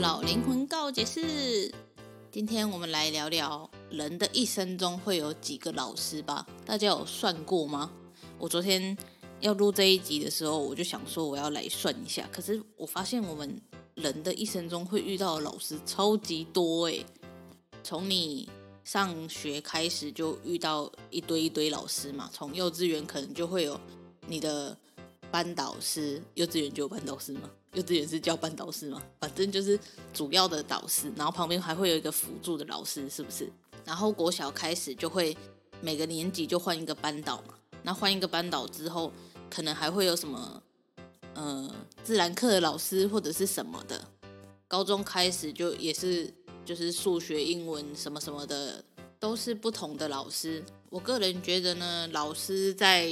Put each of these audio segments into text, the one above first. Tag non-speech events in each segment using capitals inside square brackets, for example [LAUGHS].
老灵魂告解释，今天我们来聊聊人的一生中会有几个老师吧？大家有算过吗？我昨天要录这一集的时候，我就想说我要来算一下。可是我发现我们人的一生中会遇到的老师超级多诶，从你上学开始就遇到一堆一堆老师嘛，从幼稚园可能就会有你的班导师，幼稚园就有班导师吗？幼稚园是教班导师吗？反正就是主要的导师，然后旁边还会有一个辅助的老师，是不是？然后国小开始就会每个年级就换一个班导嘛，那换一个班导之后，可能还会有什么呃自然课的老师或者是什么的。高中开始就也是就是数学、英文什么什么的，都是不同的老师。我个人觉得呢，老师在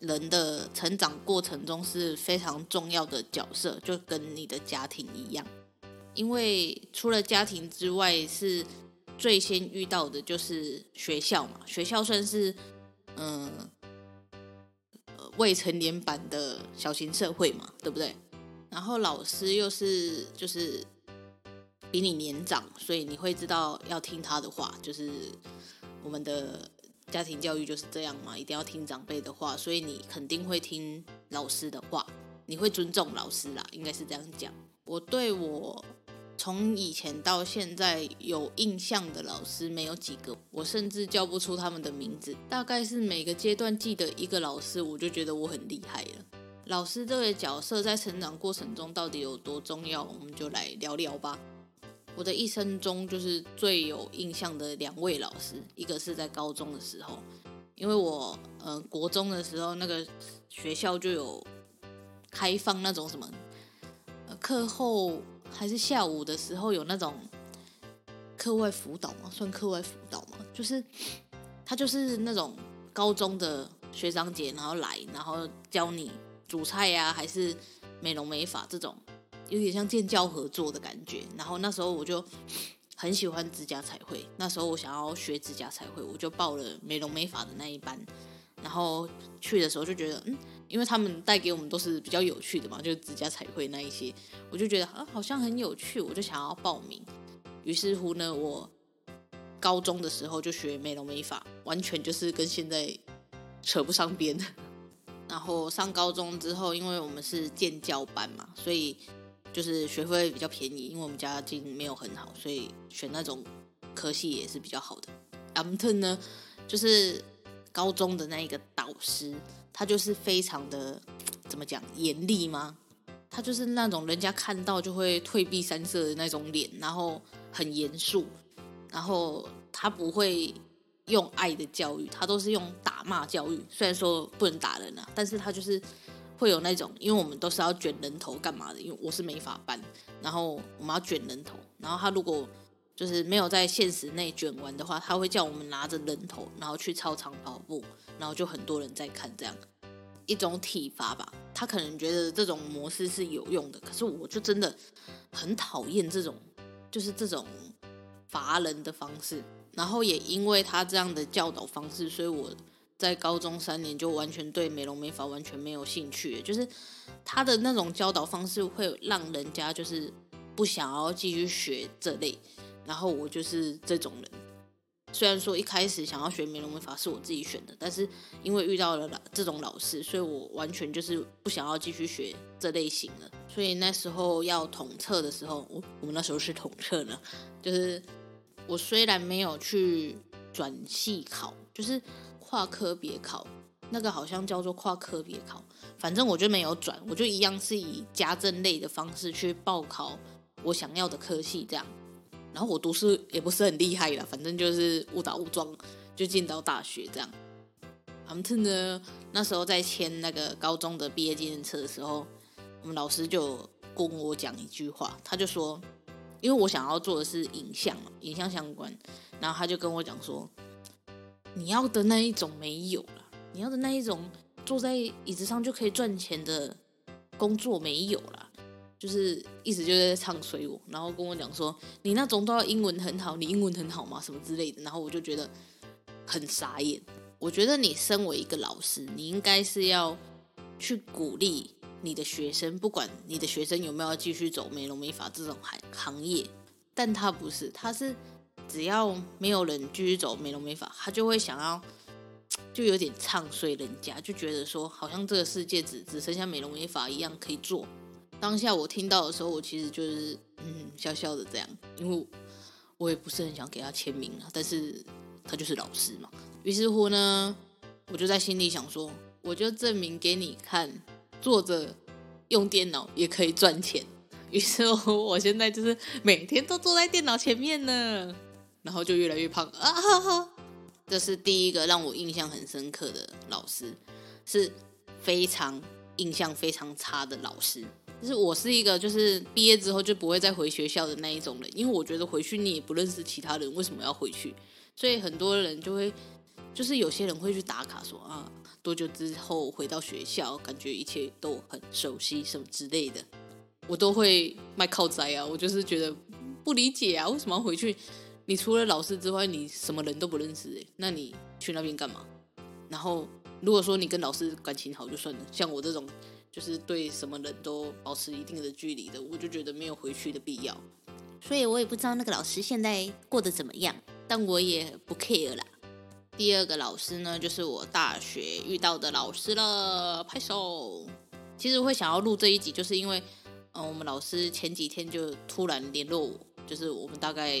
人的成长过程中是非常重要的角色，就跟你的家庭一样，因为除了家庭之外，是最先遇到的就是学校嘛。学校算是嗯未成年版的小型社会嘛，对不对？然后老师又是就是比你年长，所以你会知道要听他的话，就是我们的。家庭教育就是这样嘛，一定要听长辈的话，所以你肯定会听老师的话，你会尊重老师啦，应该是这样讲。我对我从以前到现在有印象的老师没有几个，我甚至叫不出他们的名字，大概是每个阶段记得一个老师，我就觉得我很厉害了。老师这个角色在成长过程中到底有多重要，我们就来聊聊吧。我的一生中，就是最有印象的两位老师，一个是在高中的时候，因为我呃国中的时候那个学校就有开放那种什么，课后还是下午的时候有那种课外辅导嘛，算课外辅导嘛，就是他就是那种高中的学长姐，然后来，然后教你煮菜呀，还是美容美发这种。有点像建教合作的感觉，然后那时候我就很喜欢指甲彩绘。那时候我想要学指甲彩绘，我就报了美容美发的那一班。然后去的时候就觉得，嗯，因为他们带给我们都是比较有趣的嘛，就是指甲彩绘那一些，我就觉得啊，好像很有趣，我就想要报名。于是乎呢，我高中的时候就学美容美发，完全就是跟现在扯不上边。[LAUGHS] 然后上高中之后，因为我们是建教班嘛，所以。就是学费比较便宜，因为我们家境没有很好，所以选那种科系也是比较好的。Amton 呢，就是高中的那一个导师，他就是非常的怎么讲严厉吗？他就是那种人家看到就会退避三舍的那种脸，然后很严肃，然后他不会用爱的教育，他都是用打骂教育。虽然说不能打人啊，但是他就是。会有那种，因为我们都是要卷人头干嘛的？因为我是美发班，然后我们要卷人头，然后他如果就是没有在限时内卷完的话，他会叫我们拿着人头，然后去操场跑步，然后就很多人在看这样一种体罚吧。他可能觉得这种模式是有用的，可是我就真的很讨厌这种，就是这种罚人的方式。然后也因为他这样的教导方式，所以我。在高中三年就完全对美容美发完全没有兴趣，就是他的那种教导方式会让人家就是不想要继续学这类，然后我就是这种人，虽然说一开始想要学美容美发是我自己选的，但是因为遇到了这种老师，所以我完全就是不想要继续学这类型的。所以那时候要统测的时候，我我们那时候是统测呢，就是我虽然没有去转系考，就是跨科别考，那个好像叫做跨科别考，反正我就没有转，我就一样是以家政类的方式去报考我想要的科系这样。然后我读书也不是很厉害啦，反正就是误打误撞就进到大学这样。反正呢，那时候在签那个高中的毕业纪念册的时候，我们老师就跟我讲一句话，他就说，因为我想要做的是影像，影像相关，然后他就跟我讲说，你要的那一种没有了，你要的那一种坐在椅子上就可以赚钱的工作没有了。就是一直就在唱衰我，然后跟我讲说，你那种都要英文很好，你英文很好吗？什么之类的，然后我就觉得很傻眼。我觉得你身为一个老师，你应该是要去鼓励你的学生，不管你的学生有没有继续走美容美发这种行行业，但他不是，他是只要没有人继续走美容美发，他就会想要 [TSK] 就有点唱衰人家，就觉得说好像这个世界只只剩下美容美发一样可以做。当下我听到的时候，我其实就是嗯笑笑的这样，因为我也不是很想给他签名啊，但是他就是老师嘛。于是乎呢，我就在心里想说，我就证明给你看，坐着用电脑也可以赚钱。于是乎，我现在就是每天都坐在电脑前面呢，然后就越来越胖啊哈哈。这是第一个让我印象很深刻的老师，是非常印象非常差的老师。就是我是一个，就是毕业之后就不会再回学校的那一种人，因为我觉得回去你也不认识其他人，为什么要回去？所以很多人就会，就是有些人会去打卡说啊，多久之后回到学校，感觉一切都很熟悉什么之类的，我都会卖靠仔啊，我就是觉得不理解啊，为什么要回去？你除了老师之外，你什么人都不认识诶，那你去那边干嘛？然后如果说你跟老师感情好就算了，像我这种。就是对什么人都保持一定的距离的，我就觉得没有回去的必要。所以我也不知道那个老师现在过得怎么样，但我也不 care 啦。第二个老师呢，就是我大学遇到的老师了，拍手。其实会想要录这一集，就是因为，嗯，我们老师前几天就突然联络我，就是我们大概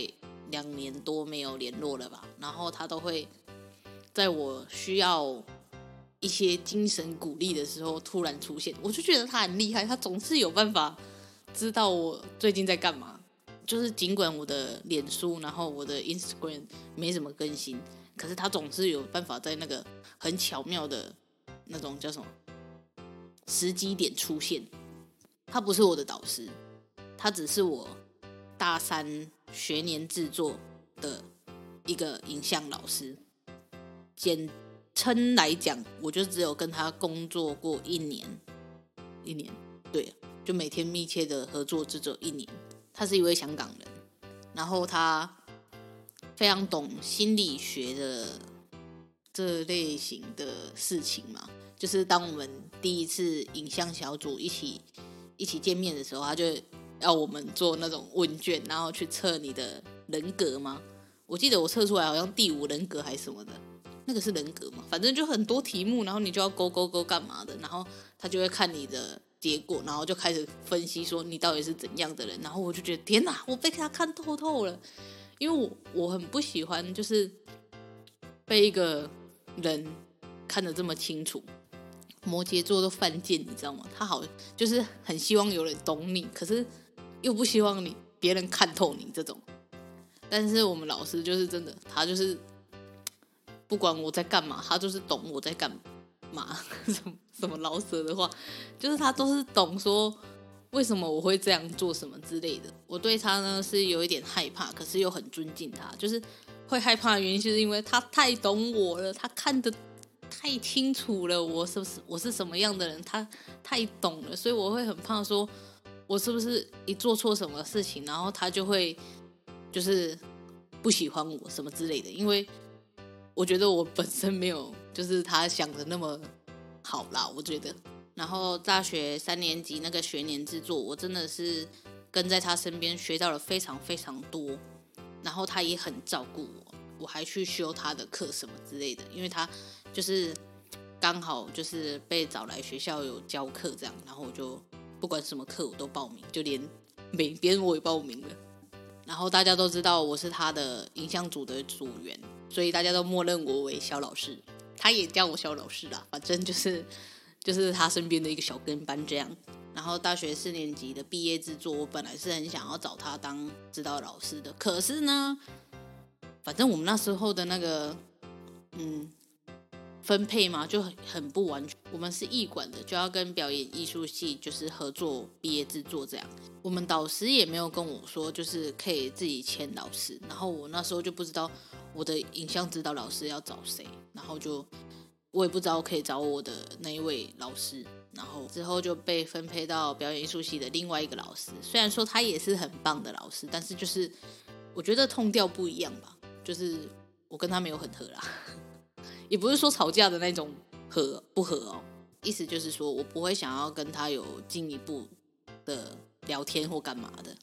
两年多没有联络了吧，然后他都会在我需要。一些精神鼓励的时候突然出现，我就觉得他很厉害，他总是有办法知道我最近在干嘛。就是尽管我的脸书，然后我的 Instagram 没什么更新，可是他总是有办法在那个很巧妙的那种叫什么时机点出现。他不是我的导师，他只是我大三学年制作的一个影像老师。简称来讲，我就只有跟他工作过一年，一年，对，就每天密切的合作，只有一年。他是一位香港人，然后他非常懂心理学的这类型的事情嘛。就是当我们第一次影像小组一起一起见面的时候，他就要我们做那种问卷，然后去测你的人格吗？我记得我测出来好像第五人格还是什么的。那个是人格嘛，反正就很多题目，然后你就要勾勾勾干嘛的，然后他就会看你的结果，然后就开始分析说你到底是怎样的人，然后我就觉得天哪，我被他看透透了，因为我我很不喜欢就是被一个人看得这么清楚，摩羯座都犯贱，你知道吗？他好就是很希望有人懂你，可是又不希望你别人看透你这种，但是我们老师就是真的，他就是。不管我在干嘛，他就是懂我在干嘛。[LAUGHS] 什么什么老舍的话，就是他都是懂说为什么我会这样做什么之类的。我对他呢是有一点害怕，可是又很尊敬他。就是会害怕的原因，就是因为他太懂我了，他看得太清楚了，我是不是我是什么样的人，他太懂了，所以我会很怕说，我是不是一做错什么事情，然后他就会就是不喜欢我什么之类的，因为。我觉得我本身没有，就是他想的那么好啦。我觉得，然后大学三年级那个学年制作，我真的是跟在他身边学到了非常非常多。然后他也很照顾我，我还去修他的课什么之类的，因为他就是刚好就是被找来学校有教课这样，然后我就不管什么课我都报名，就连美编我也报名了。然后大家都知道我是他的影像组的组员，所以大家都默认我为萧老师，他也叫我萧老师啦，反正就是 [LAUGHS] 就是他身边的一个小跟班这样。然后大学四年级的毕业制作，我本来是很想要找他当指导老师的，可是呢，反正我们那时候的那个，嗯，分配嘛就很很不完全。我们是艺管的，就要跟表演艺术系就是合作毕业制作这样。我们导师也没有跟我说，就是可以自己签老师。然后我那时候就不知道我的影像指导老师要找谁，然后就我也不知道可以找我的那一位老师。然后之后就被分配到表演艺术系的另外一个老师，虽然说他也是很棒的老师，但是就是我觉得痛调不一样吧，就是我跟他没有很合啦，也不是说吵架的那种合不合哦，意思就是说我不会想要跟他有进一步的聊天或干嘛的，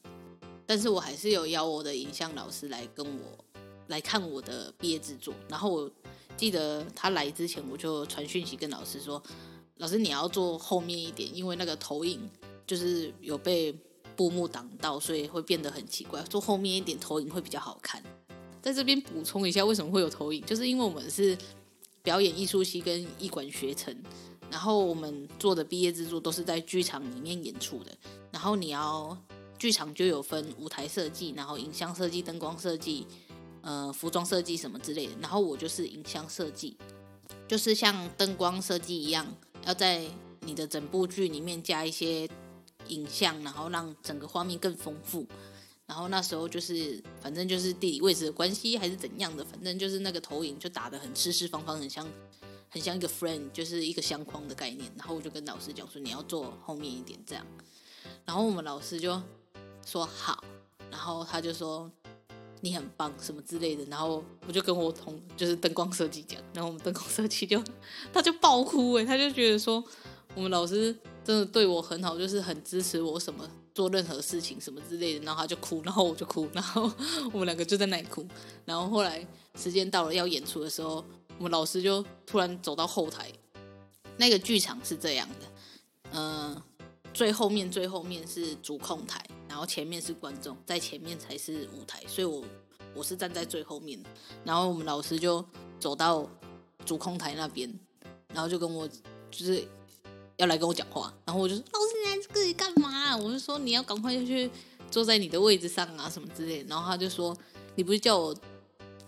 但是我还是有邀我的影像老师来跟我来看我的毕业制作，然后我记得他来之前我就传讯息跟老师说。老师，你要坐后面一点，因为那个投影就是有被布幕挡到，所以会变得很奇怪。坐后面一点，投影会比较好看。在这边补充一下，为什么会有投影？就是因为我们是表演艺术系跟艺管学程，然后我们做的毕业制作都是在剧场里面演出的。然后你要剧场就有分舞台设计，然后影像设计、灯光设计、呃，服装设计什么之类的。然后我就是影像设计，就是像灯光设计一样。要在你的整部剧里面加一些影像，然后让整个画面更丰富。然后那时候就是，反正就是地理位置的关系还是怎样的，反正就是那个投影就打得很四四方方，很像很像一个 frame，就是一个相框的概念。然后我就跟老师讲说，你要坐后面一点这样。然后我们老师就说好，然后他就说。你很棒，什么之类的，然后我就跟我同就是灯光设计讲，然后我们灯光设计就他就爆哭哎，他就觉得说我们老师真的对我很好，就是很支持我什么做任何事情什么之类的，然后他就哭，然后我就哭，然后 [LAUGHS] 我们两个就在那里哭，然后后来时间到了要演出的时候，我们老师就突然走到后台，那个剧场是这样的，嗯、最后面最后面是主控台。然后前面是观众，在前面才是舞台，所以我我是站在最后面。然后我们老师就走到主控台那边，然后就跟我就是要来跟我讲话。然后我就：“在，这里干嘛？”我就说：“你要赶快就去坐在你的位置上啊，什么之类。”然后他就说：“你不是叫我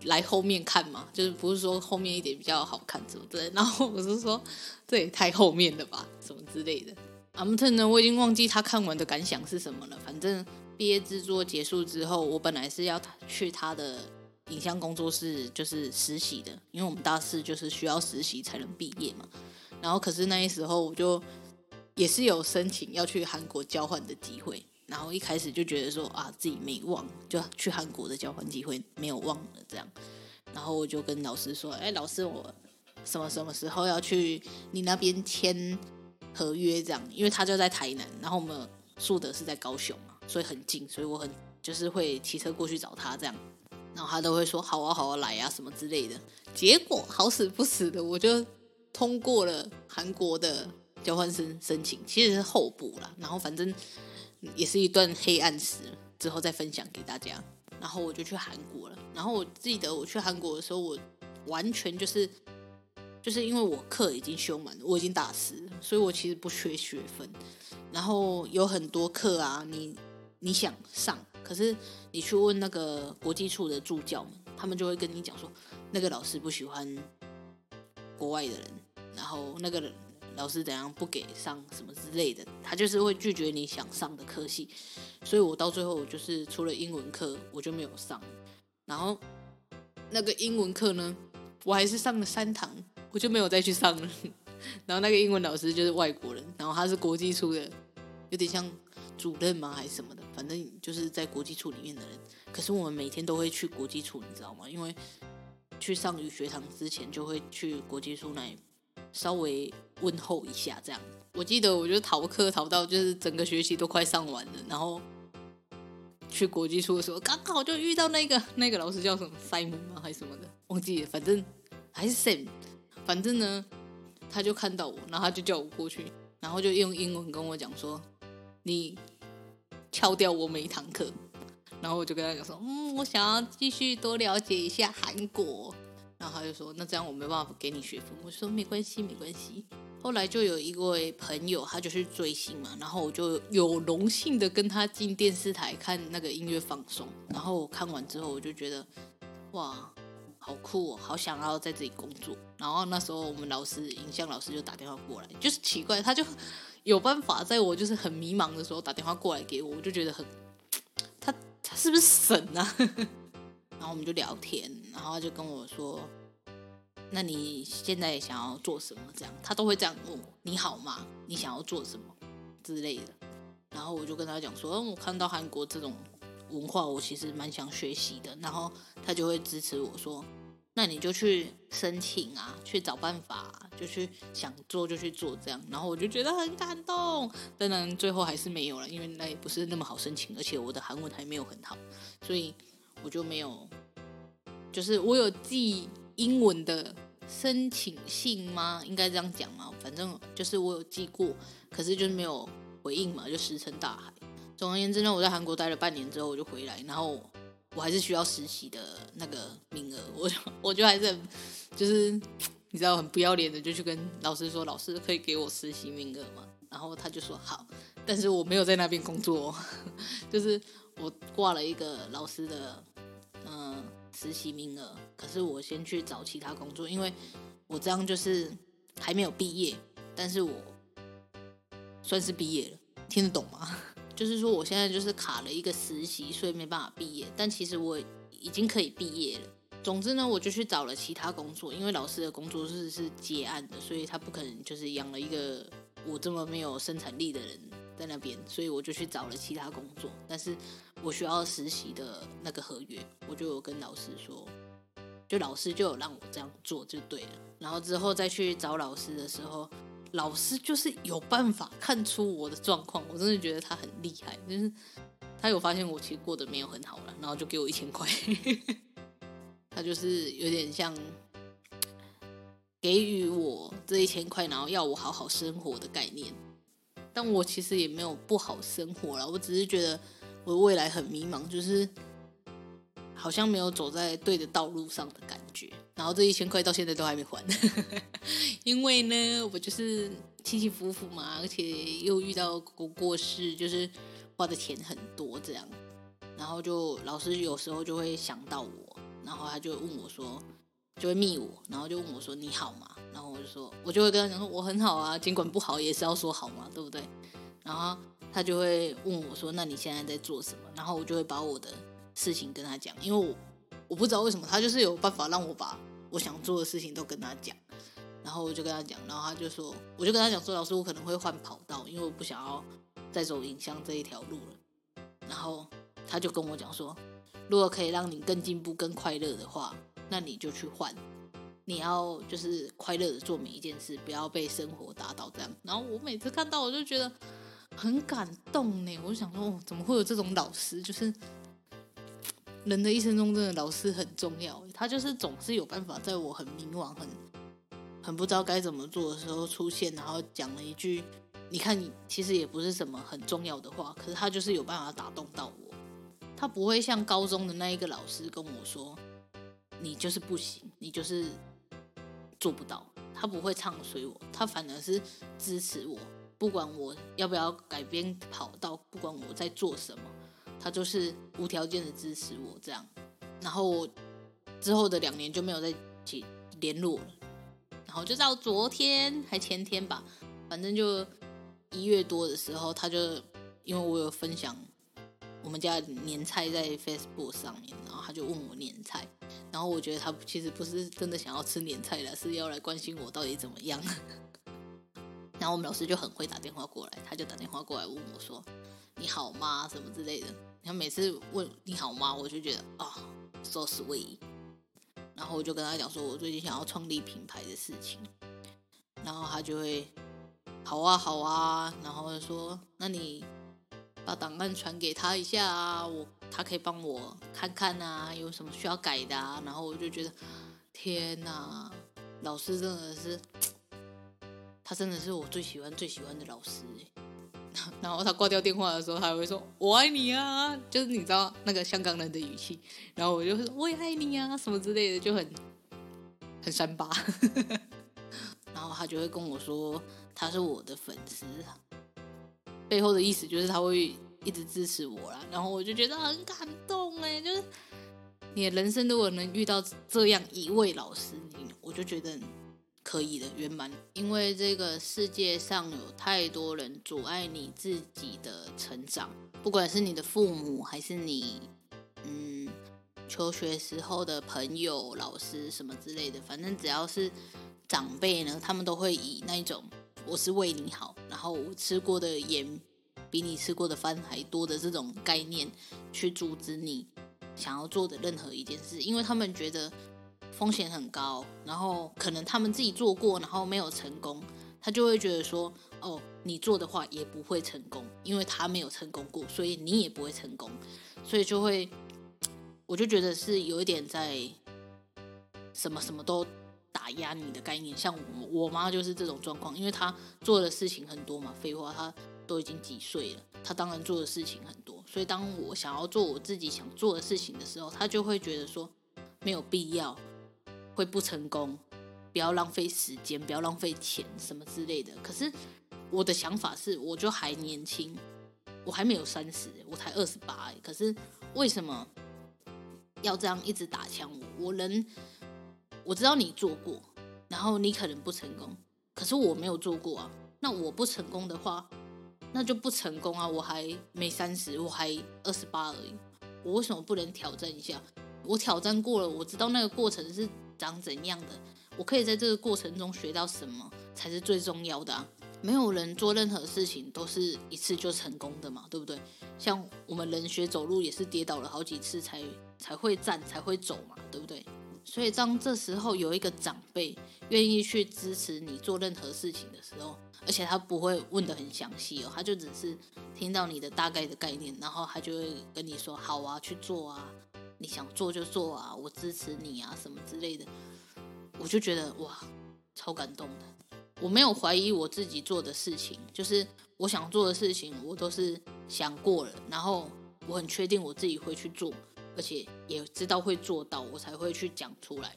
来后面看吗？就是不是说后面一点比较好看，什么之类。”然后我就说：“这也太后面了吧，什么之类的。”阿姆特呢？我已经忘记他看完的感想是什么了。反正毕业制作结束之后，我本来是要去他的影像工作室，就是实习的，因为我们大四就是需要实习才能毕业嘛。然后可是那时候我就也是有申请要去韩国交换的机会，然后一开始就觉得说啊自己没忘，就去韩国的交换机会没有忘了这样。然后我就跟老师说：“哎，老师，我什么什么时候要去你那边签？”合约这样，因为他就在台南，然后我们树德是在高雄嘛，所以很近，所以我很就是会骑车过去找他这样，然后他都会说好啊好啊来啊什么之类的。结果好死不死的，我就通过了韩国的交换生申请，其实是候补啦，然后反正也是一段黑暗史，之后再分享给大家。然后我就去韩国了，然后我记得我去韩国的时候，我完全就是。就是因为我课已经修满了，我已经大四，所以我其实不缺学分。然后有很多课啊，你你想上，可是你去问那个国际处的助教们，他们就会跟你讲说，那个老师不喜欢国外的人，然后那个人老师怎样不给上什么之类的，他就是会拒绝你想上的科系。所以我到最后，就是除了英文课，我就没有上。然后那个英文课呢，我还是上了三堂。我就没有再去上了，[LAUGHS] 然后那个英文老师就是外国人，然后他是国际处的，有点像主任吗还是什么的，反正就是在国际处里面的人。可是我们每天都会去国际处，你知道吗？因为去上语学堂之前就会去国际处那里稍微问候一下，这样。我记得我就逃课逃到就是整个学期都快上完了，然后去国际处的时候，刚好就遇到那个 [LAUGHS] 那个老师叫什么 Simon 吗？还是什么的，忘记了，反正还是 Sam，反正呢，他就看到我，然后他就叫我过去，然后就用英文跟我讲说，你翘掉我每一堂课，然后我就跟他讲说，嗯，我想要继续多了解一下韩国，然后他就说，那这样我没办法给你学分，我说没关系，没关系。后来就有一位朋友，他就去追星嘛，然后我就有荣幸的跟他进电视台看那个音乐放松，然后我看完之后，我就觉得哇，好酷哦，好想要在这里工作。然后那时候我们老师，影像老师就打电话过来，就是奇怪，他就有办法在我就是很迷茫的时候打电话过来给我，我就觉得很，[TSK] 他他是不是神啊？[LAUGHS] 然后我们就聊天，然后他就跟我说。那你现在想要做什么？这样他都会这样问我：“你好吗？你想要做什么之类的？”然后我就跟他讲说：“嗯，我看到韩国这种文化，我其实蛮想学习的。”然后他就会支持我说：“那你就去申请啊，去找办法，就去想做就去做这样。”然后我就觉得很感动。当然最后还是没有了，因为那也不是那么好申请，而且我的韩文还没有很好，所以我就没有，就是我有寄。英文的申请信吗？应该这样讲嘛。反正就是我有寄过，可是就是没有回应嘛，就石沉大海。总而言之呢，我在韩国待了半年之后，我就回来，然后我还是需要实习的那个名额，我就 [LAUGHS] 我就还是很就是你知道很不要脸的，就去跟老师说，老师可以给我实习名额吗？然后他就说好，但是我没有在那边工作，[LAUGHS] 就是我挂了一个老师的。嗯实习名额，可是我先去找其他工作，因为我这样就是还没有毕业，但是我算是毕业了，听得懂吗？[LAUGHS] 就是说我现在就是卡了一个实习，所以没办法毕业，但其实我已经可以毕业了。总之呢，我就去找了其他工作，因为老师的工作室是接案的，所以他不可能就是养了一个我这么没有生产力的人在那边，所以我就去找了其他工作，但是。我需要实习的那个合约，我就有跟老师说，就老师就有让我这样做就对了。然后之后再去找老师的时候，老师就是有办法看出我的状况，我真的觉得他很厉害，就是他有发现我其实过得没有很好了，然后就给我一千块，[LAUGHS] 他就是有点像给予我这一千块，然后要我好好生活的概念。但我其实也没有不好生活了，我只是觉得。我未来很迷茫，就是好像没有走在对的道路上的感觉。然后这一千块到现在都还没还，[LAUGHS] 因为呢，我就是起起伏伏嘛，而且又遇到过过世，就是花的钱很多这样。然后就老师有时候就会想到我，然后他就问我说，就会密我，然后就问我说你好吗？然后我就说，我就会跟他讲说我很好啊，尽管不好也是要说好嘛，对不对？然后。他就会问我说：“那你现在在做什么？”然后我就会把我的事情跟他讲，因为我我不知道为什么他就是有办法让我把我想做的事情都跟他讲。然后我就跟他讲，然后他就说：“我就跟他讲说，老师，我可能会换跑道，因为我不想要再走影像这一条路了。”然后他就跟我讲说：“如果可以让你更进步、更快乐的话，那你就去换。你要就是快乐的做每一件事，不要被生活打倒这样。”然后我每次看到，我就觉得。很感动呢，我就想说，哦，怎么会有这种老师？就是人的一生中，真的老师很重要。他就是总是有办法，在我很迷惘、很很不知道该怎么做的时候出现，然后讲了一句，你看你其实也不是什么很重要的话，可是他就是有办法打动到我。他不会像高中的那一个老师跟我说，你就是不行，你就是做不到。他不会唱衰我，他反而是支持我。不管我要不要改变跑道，不管我在做什么，他就是无条件的支持我这样。然后之后的两年就没有再起联络了。然后就到昨天还前天吧，反正就一月多的时候，他就因为我有分享我们家年菜在 Facebook 上面，然后他就问我年菜。然后我觉得他其实不是真的想要吃年菜了，是要来关心我到底怎么样。然后我们老师就很会打电话过来，他就打电话过来问我说：“你好吗？什么之类的。”然后每次问“你好吗”，我就觉得啊、，so sweet。然后我就跟他讲说，我最近想要创立品牌的事情。然后他就会：“好啊，好啊。”然后说：“那你把档案传给他一下啊，我他可以帮我看看啊，有什么需要改的啊。然后我就觉得，天哪，老师真的是，他真的是我最喜欢最喜欢的老师。[LAUGHS] 然后他挂掉电话的时候，他会说“我爱你啊”，就是你知道那个香港人的语气。然后我就会说“我也爱你啊”什么之类的，就很很三八。[LAUGHS] 然后他就会跟我说他是我的粉丝，背后的意思就是他会一直支持我啦。然后我就觉得很感动哎，就是你的人生如果能遇到这样一位老师，你我就觉得。可以的，圆满。因为这个世界上有太多人阻碍你自己的成长，不管是你的父母，还是你，嗯，求学时候的朋友、老师什么之类的，反正只要是长辈呢，他们都会以那种“我是为你好”，然后我吃过的盐比你吃过的饭还多的这种概念，去阻止你想要做的任何一件事，因为他们觉得。风险很高，然后可能他们自己做过，然后没有成功，他就会觉得说，哦，你做的话也不会成功，因为他没有成功过，所以你也不会成功，所以就会，我就觉得是有一点在什么什么都打压你的概念，像我我妈就是这种状况，因为她做的事情很多嘛，废话，她都已经几岁了，她当然做的事情很多，所以当我想要做我自己想做的事情的时候，她就会觉得说没有必要。会不成功，不要浪费时间，不要浪费钱，什么之类的。可是我的想法是，我就还年轻，我还没有三十，我才二十八。可是为什么要这样一直打枪我？我能，我知道你做过，然后你可能不成功，可是我没有做过啊。那我不成功的话，那就不成功啊。我还没三十，我还二十八而已。我为什么不能挑战一下？我挑战过了，我知道那个过程是。长怎样的？我可以在这个过程中学到什么才是最重要的啊？没有人做任何事情都是一次就成功的嘛，对不对？像我们人学走路也是跌倒了好几次才才会站才会走嘛，对不对？所以当这时候有一个长辈愿意去支持你做任何事情的时候，而且他不会问得很详细哦，他就只是听到你的大概的概念，然后他就会跟你说：“好啊，去做啊。”你想做就做啊，我支持你啊，什么之类的，我就觉得哇，超感动的。我没有怀疑我自己做的事情，就是我想做的事情，我都是想过了，然后我很确定我自己会去做，而且也知道会做到，我才会去讲出来。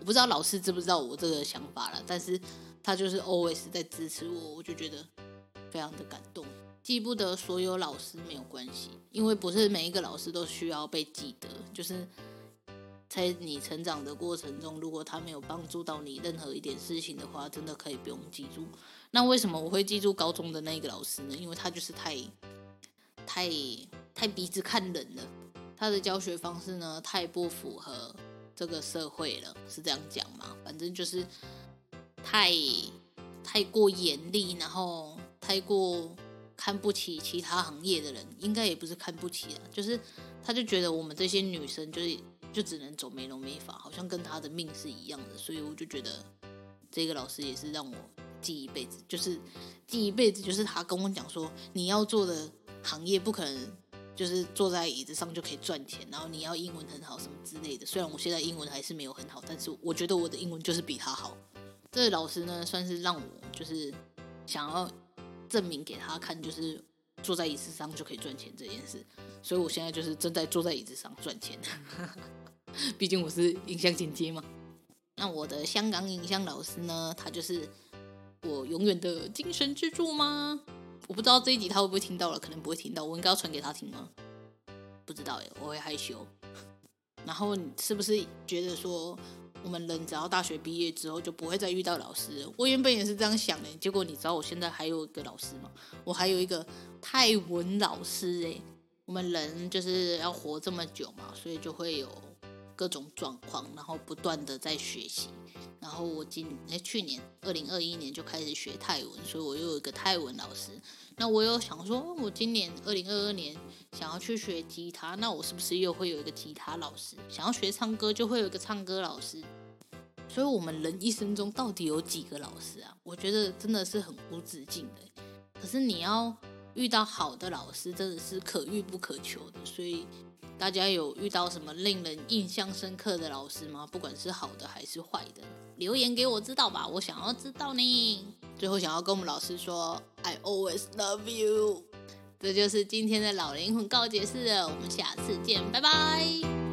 我不知道老师知不知道我这个想法了，但是他就是 always 在支持我，我就觉得非常的感动。记不得所有老师没有关系，因为不是每一个老师都需要被记得。就是在你成长的过程中，如果他没有帮助到你任何一点事情的话，真的可以不用记住。那为什么我会记住高中的那个老师呢？因为他就是太、太、太鼻子看人了，他的教学方式呢，太不符合这个社会了，是这样讲吗？反正就是太、太过严厉，然后太过。看不起其他行业的人，应该也不是看不起啊，就是他就觉得我们这些女生就是就只能走美容美发，好像跟他的命是一样的，所以我就觉得这个老师也是让我记一辈子，就是记一辈子，就是他跟我讲说，你要做的行业不可能就是坐在椅子上就可以赚钱，然后你要英文很好什么之类的。虽然我现在英文还是没有很好，但是我觉得我的英文就是比他好。这老师呢，算是让我就是想要。证明给他看，就是坐在椅子上就可以赚钱这件事，所以我现在就是正在坐在椅子上赚钱。[LAUGHS] 毕竟我是影像剪接嘛。那我的香港影像老师呢？他就是我永远的精神支柱吗？我不知道这一集他会不会听到了，可能不会听到。我应该要传给他听吗？不知道哎，我会害羞。然后你是不是觉得说？我们人只要大学毕业之后就不会再遇到老师。我原本也是这样想的，结果你知道我现在还有一个老师吗？我还有一个泰文老师诶。我们人就是要活这么久嘛，所以就会有各种状况，然后不断的在学习。然后我今哎去年二零二一年就开始学泰文，所以我又有一个泰文老师。那我有想说，我今年二零二二年想要去学吉他，那我是不是又会有一个吉他老师？想要学唱歌，就会有一个唱歌老师。所以，我们人一生中到底有几个老师啊？我觉得真的是很无止境的。可是，你要遇到好的老师真的是可遇不可求的，所以大家有遇到什么令人印象深刻的老师吗？不管是好的还是坏的，留言给我知道吧，我想要知道呢。最后想要跟我们老师说，I always love you。这就是今天的老灵魂告解室，我们下次见，拜拜。